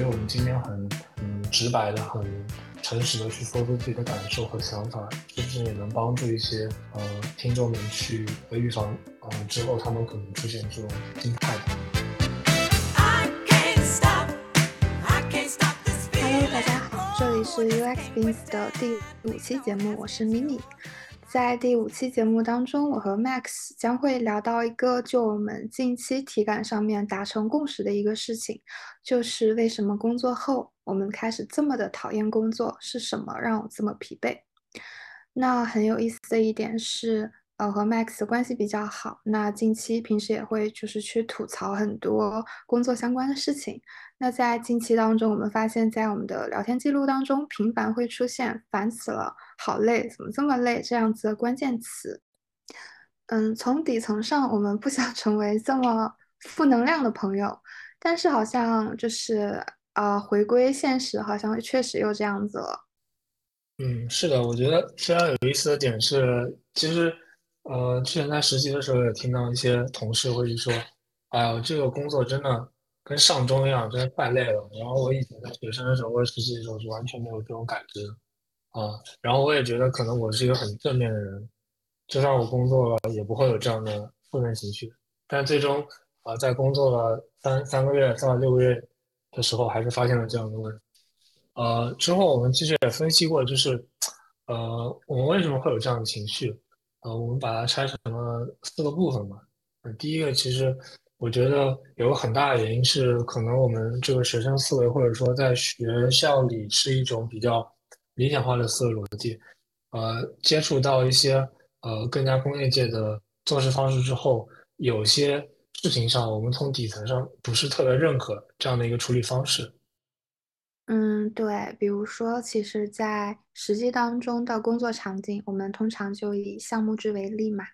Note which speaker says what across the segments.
Speaker 1: 所以我们今天很嗯直白的、很诚实的去说出自己的感受和想法，是不是也能帮助一些呃听众们去预防呃之后他们可能出现这种心态
Speaker 2: ？Hello，大家好，这里是 UX Beans 的第五期节目，我是 Mimi。在第五期节目当中，我和 Max 将会聊到一个就我们近期体感上面达成共识的一个事情，就是为什么工作后我们开始这么的讨厌工作，是什么让我这么疲惫？那很有意思的一点是。呃，和 Max 关系比较好。那近期平时也会就是去吐槽很多工作相关的事情。那在近期当中，我们发现，在我们的聊天记录当中，频繁会出现“烦死了”“好累”“怎么这么累”这样子的关键词。嗯，从底层上，我们不想 成为这么负能量的朋友，但是好像就是呃，回归现实，好像确实又这样子了。
Speaker 1: 嗯，是的，我觉得非常有意思的点是，其实。呃，之前在实习的时候也听到一些同事会说：“哎呀，这个工作真的跟上钟一样，真的太累了。”然后我以前在学生的时候或者实习的时候是完全没有这种感知啊。然后我也觉得可能我是一个很正面的人，就算我工作了也不会有这样的负面情绪。但最终啊，在工作了三三个月、到六个月的时候，还是发现了这样的问题。呃，之后我们其实也分析过，就是呃，我们为什么会有这样的情绪？呃，我们把它拆成了四个部分嘛。嗯，第一个其实我觉得有很大的原因是，可能我们这个学生思维或者说在学校里是一种比较理想化的思维逻辑。呃，接触到一些呃更加工业界的做事方式之后，有些事情上我们从底层上不是特别认可这样的一个处理方式。
Speaker 2: 嗯，对，比如说，其实，在实际当中的工作场景，我们通常就以项目制为例嘛，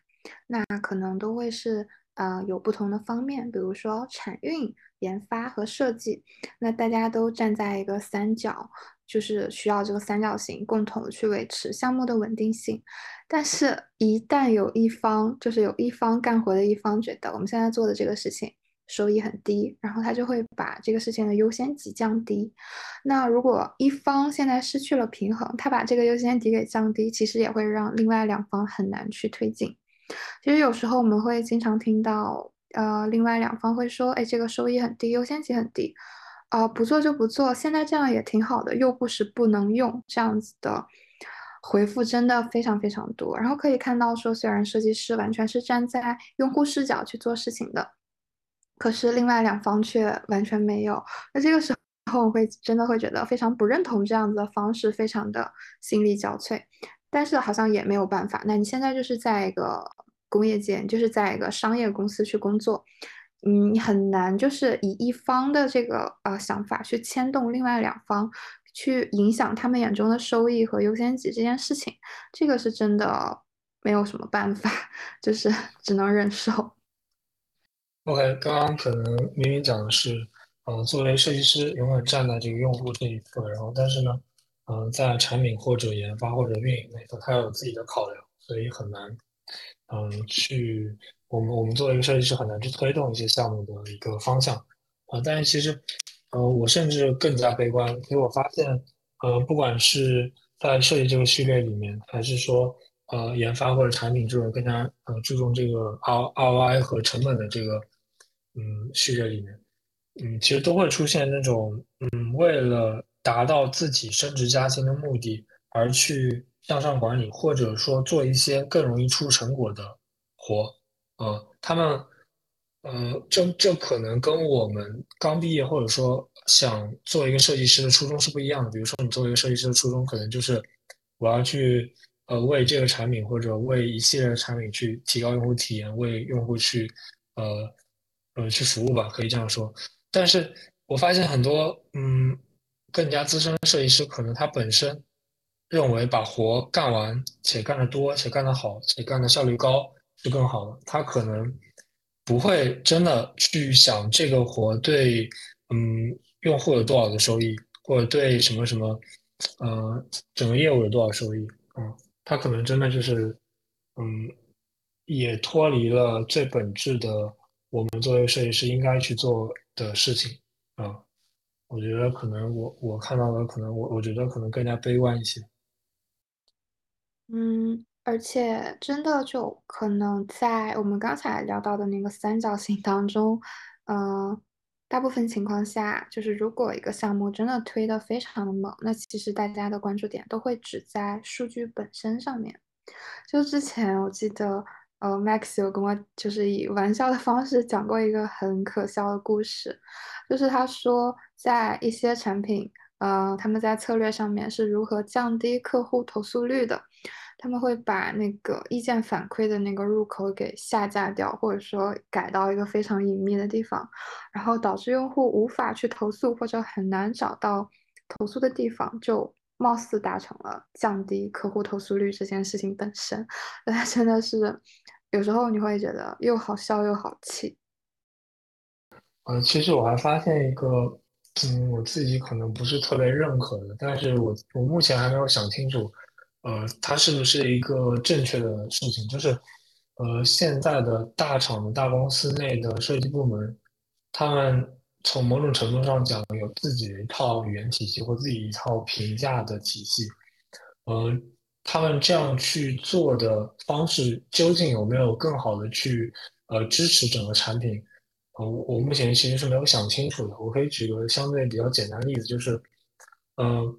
Speaker 2: 那可能都会是呃有不同的方面，比如说产运、研发和设计，那大家都站在一个三角，就是需要这个三角形共同去维持项目的稳定性，但是，一旦有一方，就是有一方干活的一方觉得我们现在做的这个事情。收益很低，然后他就会把这个事情的优先级降低。那如果一方现在失去了平衡，他把这个优先级给降低，其实也会让另外两方很难去推进。其实有时候我们会经常听到，呃，另外两方会说：“哎，这个收益很低，优先级很低，啊，不做就不做，现在这样也挺好的，又不是不能用。”这样子的回复真的非常非常多。然后可以看到说，虽然设计师完全是站在用户视角去做事情的。可是另外两方却完全没有，那这个时候我会真的会觉得非常不认同这样子的方式，非常的心力交瘁。但是好像也没有办法。那你现在就是在一个工业界，就是在一个商业公司去工作，嗯，你很难就是以一方的这个呃想法去牵动另外两方，去影响他们眼中的收益和优先级这件事情，这个是真的没有什么办法，就是只能忍受。
Speaker 1: OK，刚刚可能明明讲的是，呃，作为设计师永远站在这个用户这一侧，然后但是呢，呃，在产品或者研发或者运营那一侧，他有自己的考量，所以很难，嗯，去我们我们作为一个设计师很难去推动一些项目的一个方向，啊，但是其实，呃，我甚至更加悲观，因为我发现，呃，不管是在设计这个序列里面，还是说。呃，研发或者产品这种更加呃注重这个 R ROI 和成本的这个嗯序列里面，嗯，其实都会出现那种嗯为了达到自己升职加薪的目的而去向上管理，或者说做一些更容易出成果的活，呃，他们呃这这可能跟我们刚毕业或者说想做一个设计师的初衷是不一样的。比如说，你作为一个设计师的初衷，可能就是我要去。呃，为这个产品或者为一系列的产品去提高用户体验，为用户去呃呃去服务吧，可以这样说。但是我发现很多嗯更加资深的设计师，可能他本身认为把活干完且干得多且干得好且干的效率高是更好的，他可能不会真的去想这个活对嗯用户有多少的收益，或者对什么什么呃整个业务有多少收益啊。他可能真的就是，嗯，也脱离了最本质的我们作为设计师应该去做的事情啊。我觉得可能我我看到的可能我我觉得可能更加悲观一些。
Speaker 2: 嗯，而且真的就可能在我们刚才聊到的那个三角形当中，呃，大部分情况下，就是如果一个项目真的推得非常的猛，那其实大家的关注点都会只在数据本身上面。就之前我记得，呃，Max 有跟我就是以玩笑的方式讲过一个很可笑的故事，就是他说在一些产品。呃，他们在策略上面是如何降低客户投诉率的？他们会把那个意见反馈的那个入口给下架掉，或者说改到一个非常隐秘的地方，然后导致用户无法去投诉或者很难找到投诉的地方，就貌似达成了降低客户投诉率这件事情本身。那真的是有时候你会觉得又好笑又好气。
Speaker 1: 呃，其实我还发现一个，嗯，我自己可能不是特别认可的，但是我我目前还没有想清楚，呃，它是不是一个正确的事情？就是，呃，现在的大厂大公司内的设计部门，他们从某种程度上讲，有自己的一套语言体系或自己一套评价的体系，呃，他们这样去做的方式，究竟有没有更好的去呃支持整个产品？呃，我目前其实是没有想清楚的。我可以举个相对比较简单的例子，就是，嗯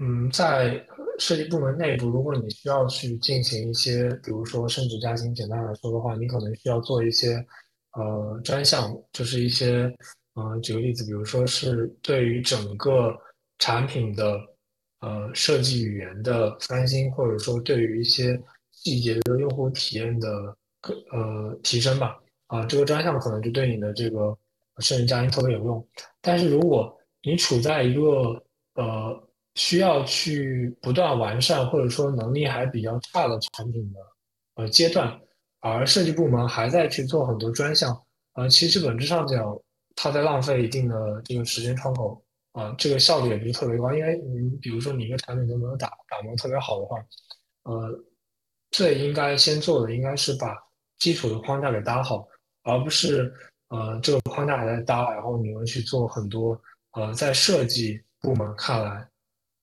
Speaker 1: 嗯，在设计部门内部，如果你需要去进行一些，比如说升职加薪，简单来说的话，你可能需要做一些呃专项，就是一些，嗯，举个例子，比如说是对于整个产品的呃设计语言的翻新，或者说对于一些细节的用户体验的呃提升吧。啊，这个专项可能就对你的这个升职加薪特别有用，但是如果你处在一个呃需要去不断完善或者说能力还比较差的产品的呃阶段，而设计部门还在去做很多专项，呃，其实本质上讲，它在浪费一定的这个时间窗口，啊，这个效率也不是特别高，因为你比如说你一个产品都没有打打磨特别好的话，呃，最应该先做的应该是把基础的框架给搭好。而不是呃这个框架还在搭，然后你们去做很多呃在设计部门看来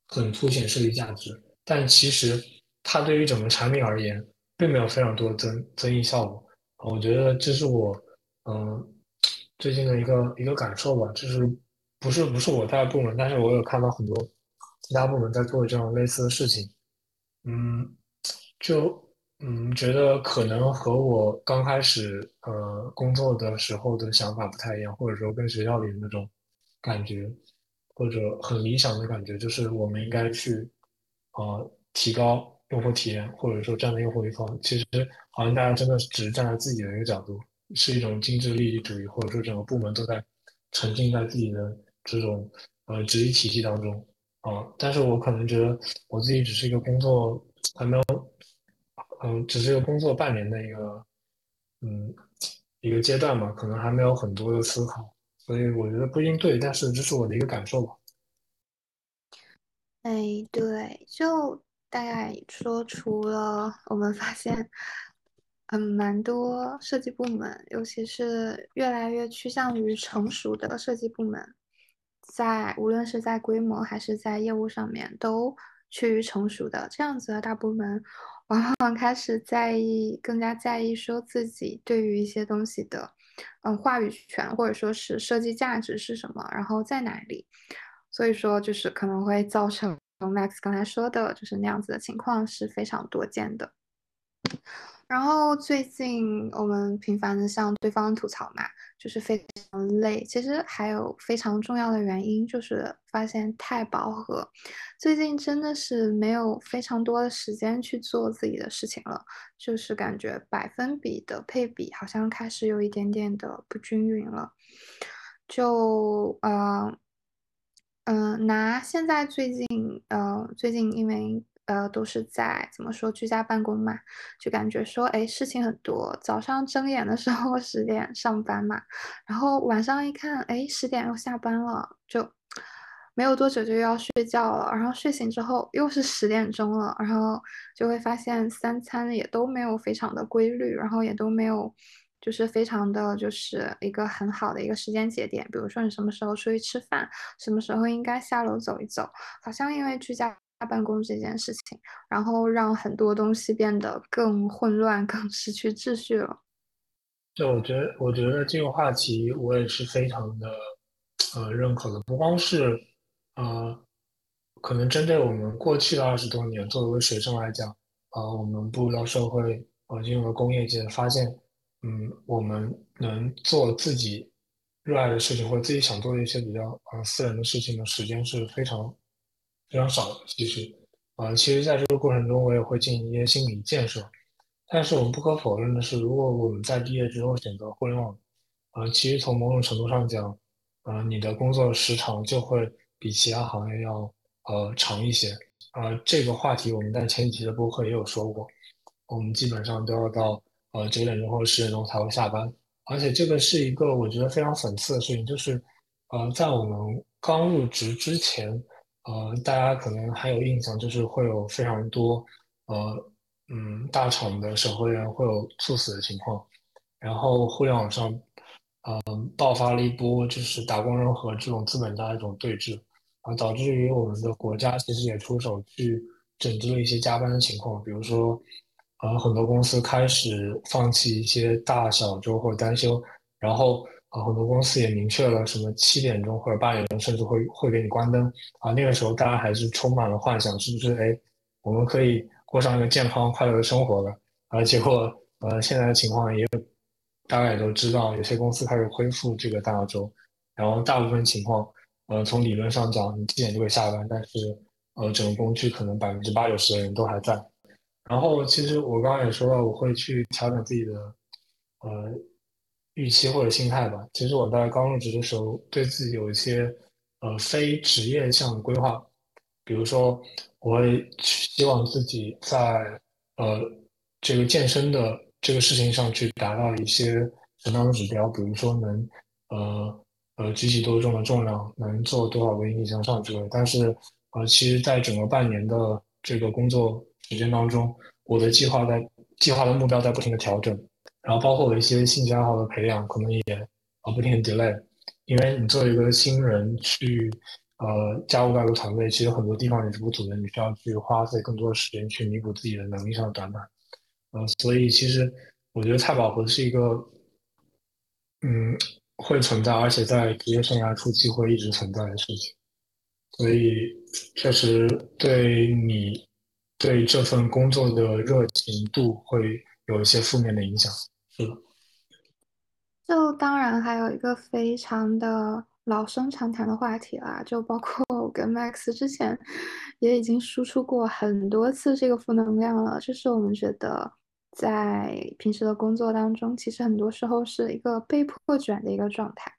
Speaker 1: 很凸显设计价值，但其实它对于整个产品而言并没有非常多的增增益效果。我觉得这是我嗯最近的一个一个感受吧，就是不是不是我在部门，但是我有看到很多其他部门在做这种类似的事情，嗯，就。嗯，觉得可能和我刚开始呃工作的时候的想法不太一样，或者说跟学校里那种感觉，或者很理想的感觉，就是我们应该去呃提高用户体验，或者说站在用户一方。其实好像大家真的只是站在自己的一个角度，是一种精致利益主义，或者说整个部门都在沉浸在自己的这种呃职业体系当中啊。但是我可能觉得我自己只是一个工作还没有。嗯，只是一个工作半年的一个，嗯，一个阶段嘛，可能还没有很多的思考，所以我觉得不一定对，但是这是我的一个感受吧。
Speaker 2: 哎，对，就大概说，除了我们发现，嗯，蛮多设计部门，尤其是越来越趋向于成熟的设计部门，在无论是在规模还是在业务上面，都趋于成熟的这样子的大部门。往往开始在意，更加在意说自己对于一些东西的，嗯，话语权或者说是设计价值是什么，然后在哪里。所以说，就是可能会造成 Max 刚才说的，就是那样子的情况是非常多见的。然后最近我们频繁的向对方吐槽嘛，就是非常累。其实还有非常重要的原因，就是发现太饱和，最近真的是没有非常多的时间去做自己的事情了，就是感觉百分比的配比好像开始有一点点的不均匀了。就呃嗯，拿现在最近呃最近因为。呃，都是在怎么说居家办公嘛，就感觉说，哎，事情很多。早上睁眼的时候 十点上班嘛，然后晚上一看，哎，十点又下班了，就没有多久就要睡觉了。然后睡醒之后又是十点钟了，然后就会发现三餐也都没有非常的规律，然后也都没有就是非常的就是一个很好的一个时间节点。比如说你什么时候出去吃饭，什么时候应该下楼走一走，好像因为居家办公这件事情，然后让很多东西变得更混乱、更失去秩序了。
Speaker 1: 对，我觉得，我觉得这个话题我也是非常的，呃，认可的。不光是，呃，可能针对我们过去的二十多年，作为学生来讲，呃，我们步入到社会，呃，进入了工业界，发现，嗯，我们能做自己热爱的事情，或者自己想做的一些比较，呃，私人的事情的时间是非常非常少。其实，呃，其实在这个过程中，我也会进行一些心理建设。但是我们不可否认的是，如果我们在毕业之后选择互联网，呃，其实从某种程度上讲，呃，你的工作时长就会比其他行业要呃长一些。呃，这个话题我们在前几期的播客也有说过，我们基本上都要到呃九点钟或者十点钟才会下班，而且这个是一个我觉得非常讽刺的事情，就是呃在我们刚入职之前，呃，大家可能还有印象，就是会有非常多呃。嗯，大厂的审核员会有猝死的情况，然后互联网上，嗯，爆发了一波就是打工人和这种资本家的一种对峙，啊，导致于我们的国家其实也出手去整治了一些加班的情况，比如说，呃，很多公司开始放弃一些大小周或单休，然后啊，很多公司也明确了什么七点钟或者八点钟甚至会会给你关灯，啊，那个时候大家还是充满了幻想，是不是？哎，我们可以。过上一个健康快乐的生活了，而结果，呃，现在的情况也大概也都知道，有些公司开始恢复这个大周，然后大部分情况，呃，从理论上讲，你七点就会下班，但是，呃，整个工区可能百分之八九十的人都还在。然后，其实我刚刚也说了，我会去调整自己的，呃，预期或者心态吧。其实我在刚入职的时候，对自己有一些，呃，非职业项的规划。比如说，我会希望自己在呃这个健身的这个事情上去达到一些什么样的指标，比如说能呃呃举起多重的重量，能做多少个引体向上之类。但是呃，其实在整个半年的这个工作时间当中，我的计划在计划的目标在不停的调整，然后包括我一些兴趣爱好的培养，可能也啊不停 delay，因为你作为一个新人去。呃，加入到一个团队，其实很多地方你是不足的，你需要去花费更多的时间去弥补自己的能力上的短板。呃，所以其实我觉得菜饱和是一个，嗯，会存在，而且在职业生涯初期会一直存在的事情。所以确实对你对这份工作的热情度会有一些负面的影响。是的。
Speaker 2: 就当然还有一个非常的。老生常谈的话题啦，就包括 我跟 Max 之前也已经输出过很多次这个负能量了。就是我们觉得在平时的工作当中，其实很多时候是一个被迫卷的一个状态，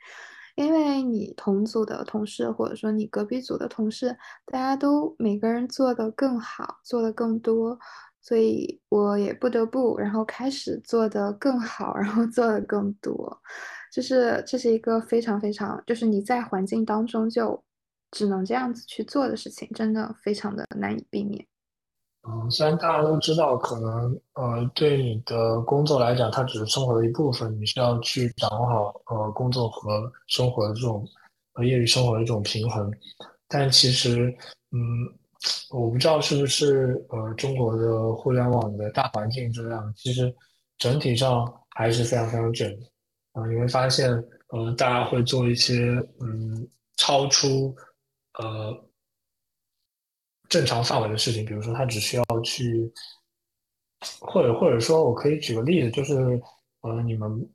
Speaker 2: 因为你同组的同事或者说你隔壁组的同事，大家都每个人做的更好，做的更多，所以我也不得不然后开始做的更好，然后做的更多。就是这是一个非常非常，就是你在环境当中就只能这样子去做的事情，真的非常的难以避免。
Speaker 1: 嗯，虽然大家都知道，可能呃，对你的工作来讲，它只是生活的一部分，你需要去掌握好呃工作和生活的这种和业余生活的一种平衡。但其实，嗯，我不知道是不是呃中国的互联网的大环境这样，其实整体上还是非常非常卷的。啊，你会发现，呃，大家会做一些，嗯，超出，呃，正常范围的事情，比如说他只需要去，或者或者说我可以举个例子，就是，呃，你们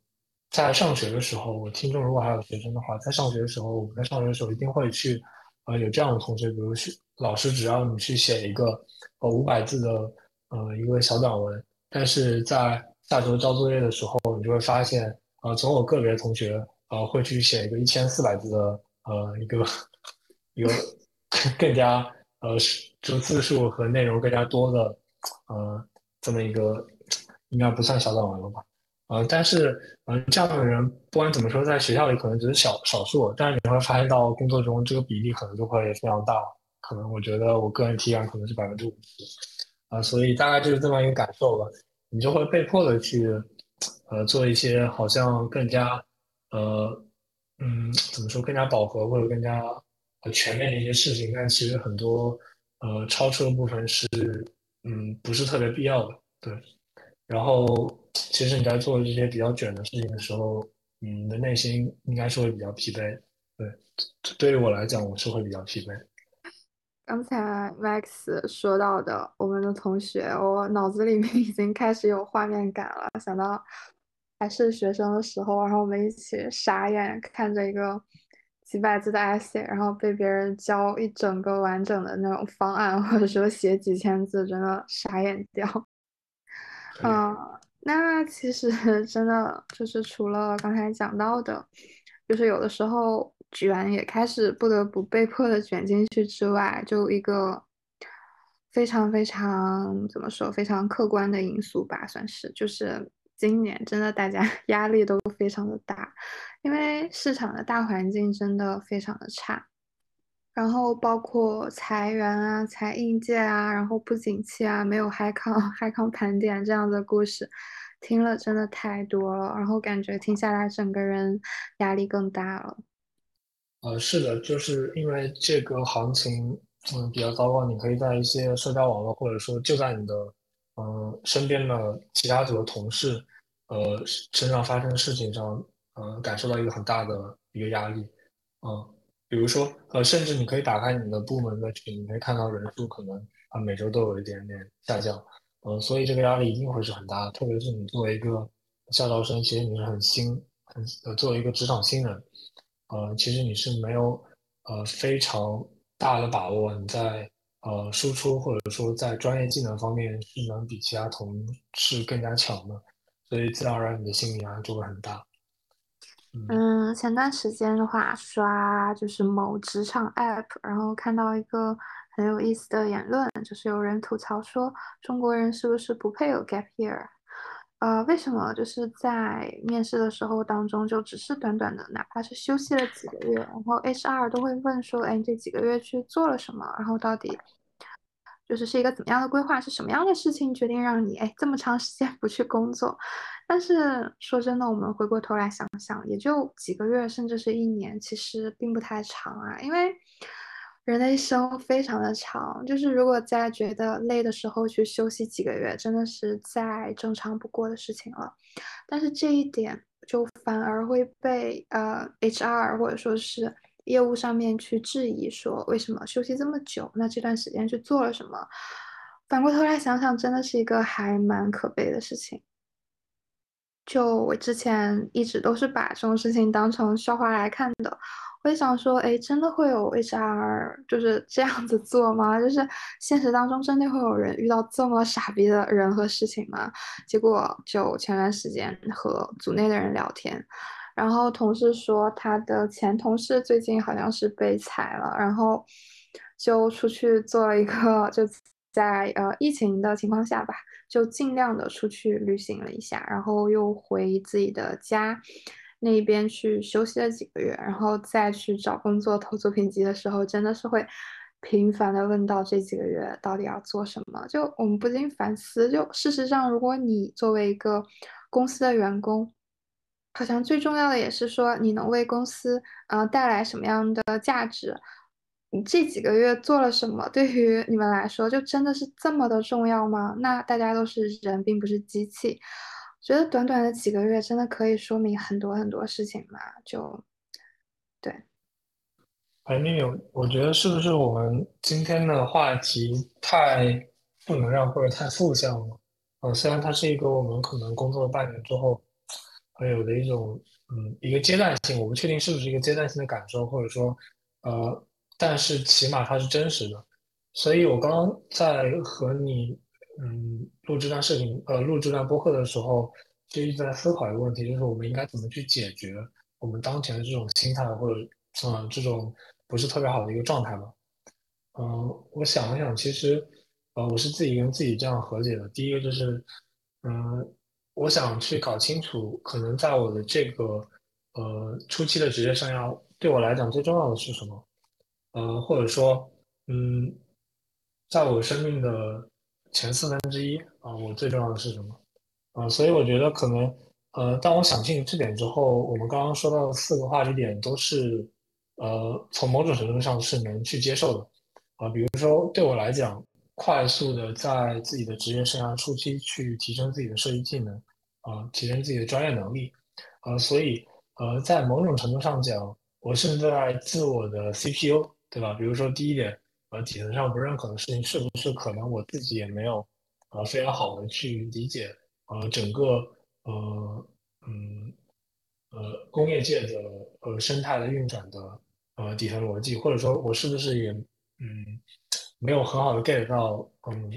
Speaker 1: 在上学的时候，我听众如果还有学生的话，在上学的时候，我们在上学的时候一定会去，呃，有这样的同学，比如去老师只要你去写一个，呃，五百字的，呃，一个小短文，但是在下周交作业的时候，你就会发现。呃，总有个别同学，呃，会去写一个一千四百字的，呃，一个一个更加呃，就字数和内容更加多的，呃，这么一个，应该不算小短文了吧？呃，但是，嗯，这样的人不管怎么说，在学校里可能只是小少数，但是你会发现到工作中这个比例可能就会非常大，可能我觉得我个人体感可能是百分之五十，啊，所以大概就是这么一个感受吧，你就会被迫的去。呃做一些好像更加呃嗯怎么说更加饱和或者更加全面的一些事情，但其实很多呃超出的部分是嗯不是特别必要的，对。然后其实你在做这些比较卷的事情的时候，你的内心应该是会比较疲惫，对。对于我来讲，我是会比较疲惫。
Speaker 2: 刚才 Max 说到的我们的同学，我脑子里面已经开始有画面感了，想到还是学生的时候，然后我们一起傻眼看着一个几百字的 essay，然后被别人教一整个完整的那种方案，或者说写几千字，真的傻眼掉。嗯，那其实 真的就是除了刚才讲到的，就是有的时候。卷也开始不得不被迫的卷进去之外，就一个非常非常怎么说非常客观的因素吧，算是就是今年真的大家 压力都非常的大，因为市场的大环境真的非常的差，然后包括裁员啊、裁应届啊，然后不景气啊、没有嗨康 嗨康盘点这样的故事，听了真的太多了，然后感觉听下来整个人压力更大了。
Speaker 1: 呃，是的，就是因为这个行情，嗯，比较糟糕。你可以在一些社交网络，或者说就在你的，嗯，身边的其他组的同事，呃，身上发生的事情上，呃，感受到一个很大的一个压力，嗯，比如说，呃，甚至你可以打开你的部门的群，你可以看到人数可能啊每周都有一点点下降，嗯，所以这个压力一定会是很大的。特别是你作为一个校招生，其实你是很新，很呃，作为一个职场新人。呃，其实你是没有呃非常大的把握，你在呃输出或者说在专业技能方面是能比其他同事更加强的，所以自然而然你的心理压力就会很大。
Speaker 2: 嗯，前段时间的话刷就是某职场 app，然后看到一个很有意思的言论，就是有人吐槽说中国人是不是不配有 gap year？呃，为什么就是在面试的时候当中，就只是短短的，哪怕是休息了几个月，然后 HR 都会问说，哎，这几个月去做了什么？然后到底就是是一个怎么样的规划？是什么样的事情决定让你哎这么长时间不去工作？但是说真的，我们回过头来想想，也就几个月，甚至是一年，其实并不太长啊，因为。人的一生非常的长，就是如果在觉得累的时候去休息几个月，真的是再正常不过的事情了。但是这一点就反而会被呃 HR 或者说是业务上面去质疑，说为什么休息这么久？那这段时间去做了什么？反过头来想想，真的是一个还蛮可悲的事情。就我之前一直都是把这种事情当成笑话来看的。我也想说，哎，真的会有 HR 就是这样子做吗？就是现实当中真的会有人遇到这么傻逼的人和事情吗？结果就前段时间和组内的人聊天，然后同事说他的前同事最近好像是被裁了，然后就出去做了一个，就在呃疫情的情况下吧，就尽量的出去旅行了一下，然后又回自己的家。那边去休息了几个月，然后再去找工作投作品集的时候，真的是会频繁的问到这几个月到底要做什么。就我们不禁反思，就事实上，如果你作为一个公司的员工，好像最重要的也是说你能为公司呃带来什么样的价值。你这几个月做了什么？对于你们来说，就真的是这么的重要吗？那大家都是人，并不是机器。觉得短短的几个月真的可以说明很多很多事情嘛？就对。
Speaker 1: 哎，丽丽，我觉得是不是我们今天的话题太负能量或者太负向了？呃，虽然它是一个我们可能工作了半年之后会有的一种嗯一个阶段性，我不确定是不是一个阶段性的感受，或者说呃，但是起码它是真实的。所以我刚刚在和你。嗯，录这段视频，呃，录这段播客的时候，就一直在思考一个问题，就是我们应该怎么去解决我们当前的这种心态，或者，嗯，这种不是特别好的一个状态吧。嗯，我想了想，其实，呃，我是自己跟自己这样和解的。第一个就是，嗯，我想去搞清楚，可能在我的这个，呃，初期的职业生涯，对我来讲最重要的是什么？呃，或者说，嗯，在我生命的。前四分之一啊，我最重要的是什么？啊，所以我觉得可能呃，当我想清楚这点之后，我们刚刚说到的四个话题点都是，呃，从某种程度上是能去接受的，啊，比如说对我来讲，快速的在自己的职业生涯初期去提升自己的设计技能，啊，提升自己的专业能力，呃，所以，呃，在某种程度上讲，我现在自我的 CPU，对吧？比如说第一点，呃，底层上不认可的事情，是不是可能我自己也没有，呃，非常好的去理解，呃，整个。呃嗯呃工业界的呃生态的运转的呃底层逻辑，或者说我是不是也嗯没有很好的 get 到嗯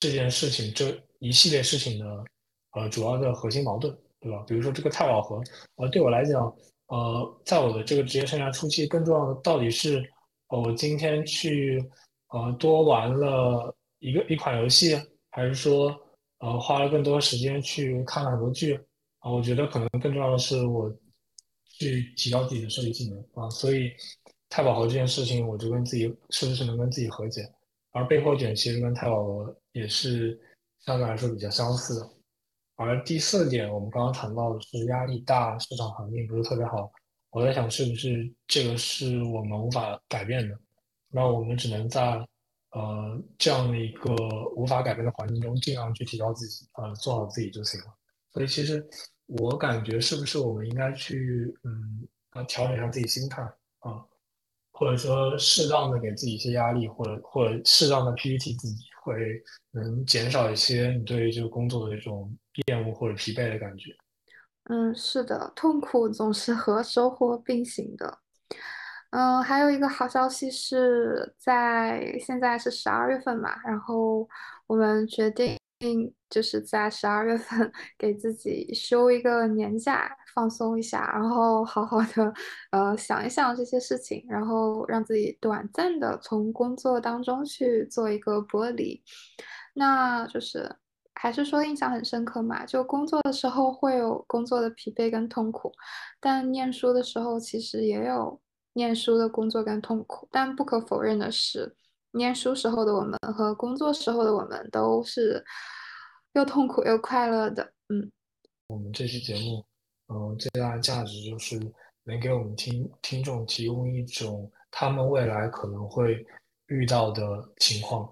Speaker 1: 这件事情这一系列事情的呃主要的核心矛盾，对吧？比如说这个太饱和，呃对我来讲，呃在我的这个职业生涯初期，更重要的到底是呃我今天去呃多玩了一个一款游戏，还是说？呃，花了更多时间去看了很多剧啊，我觉得可能更重要的是我去提高自己的设计技能啊，所以太饱和这件事情，我就跟自己是不是能跟自己和解，而背后卷其实跟太饱和也是相对来说比较相似的。而第四点，我们刚刚谈到的是压力大，市场环境不是特别好，我在想是不是这个是我们无法改变的，那我们只能在。呃，这样的一个无法改变的环境中，尽量去提高自己，呃，做好自己就行了。所以，其实我感觉，是不是我们应该去，嗯，调整一下自己心态啊，或者说适当的给自己一些压力，或者或者适当的 PPT 自己，会能减少一些你对于这个工作的一种厌恶或者疲惫的感觉。
Speaker 2: 嗯，是的，痛苦总是和收获并行的。嗯，还有一个好消息是在现在是十二月份嘛，然后我们决定就是在十二月份给自己休一个年假，放松一下，然后好好的呃想一想这些事情，然后让自己短暂的从工作当中去做一个剥离。那就是还是说印象很深刻嘛，就工作的时候会有工作的疲惫跟痛苦，但念书的时候其实也有。念书的工作跟痛苦，但不可否认的是，念书时候的我们和工作时候的我们都是又痛苦又快乐的。嗯，
Speaker 1: 我们这期节目，嗯，最大的价值就是能给我们听听众提供一种他们未来可能会遇到的情况。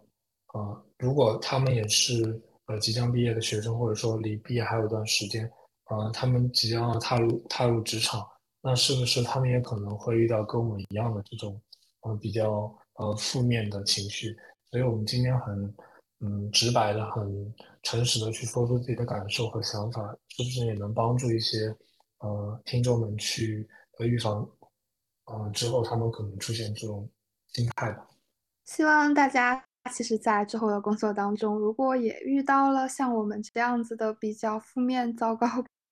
Speaker 1: 啊，如果他们也是呃即将毕业的学生，或者说离毕业还有一段时间，啊，他们即将要踏入踏入职场。那是不是他们也可能会遇到跟我们一样的这种，呃，比较呃负面的情绪？所以我们今天很，嗯，直白的、很诚实的去说出自己的感受和想法，是不是也能帮助一些，呃，听众们去呃预防，呃，之后他们可能出现这种心态吧？
Speaker 2: 希望大家其实，在之后的工作当中，如果也遇到了像我们这样子的比较负面、糟糕。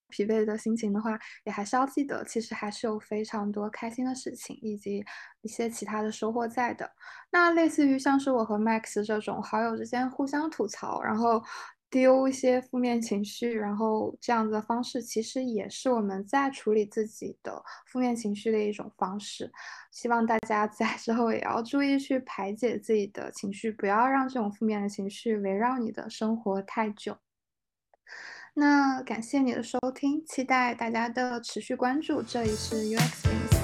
Speaker 2: 疲惫的心情的话，也还是要记得，其实还是有非常多开心的事情，以及一些其他的收获在的。那类似于像是我和 Max 这种好友之间互相吐槽，然后丢一些负面情绪，然后这样子的方式，其实也是我们在处理自己的负面情绪的一种方式。希望大家 在之后也要注意去排解自己的情绪，不要让这种负面的情绪围绕你的生活太久。那感谢你的收听，期待大家的持续关注。这里是 UX 粉丝。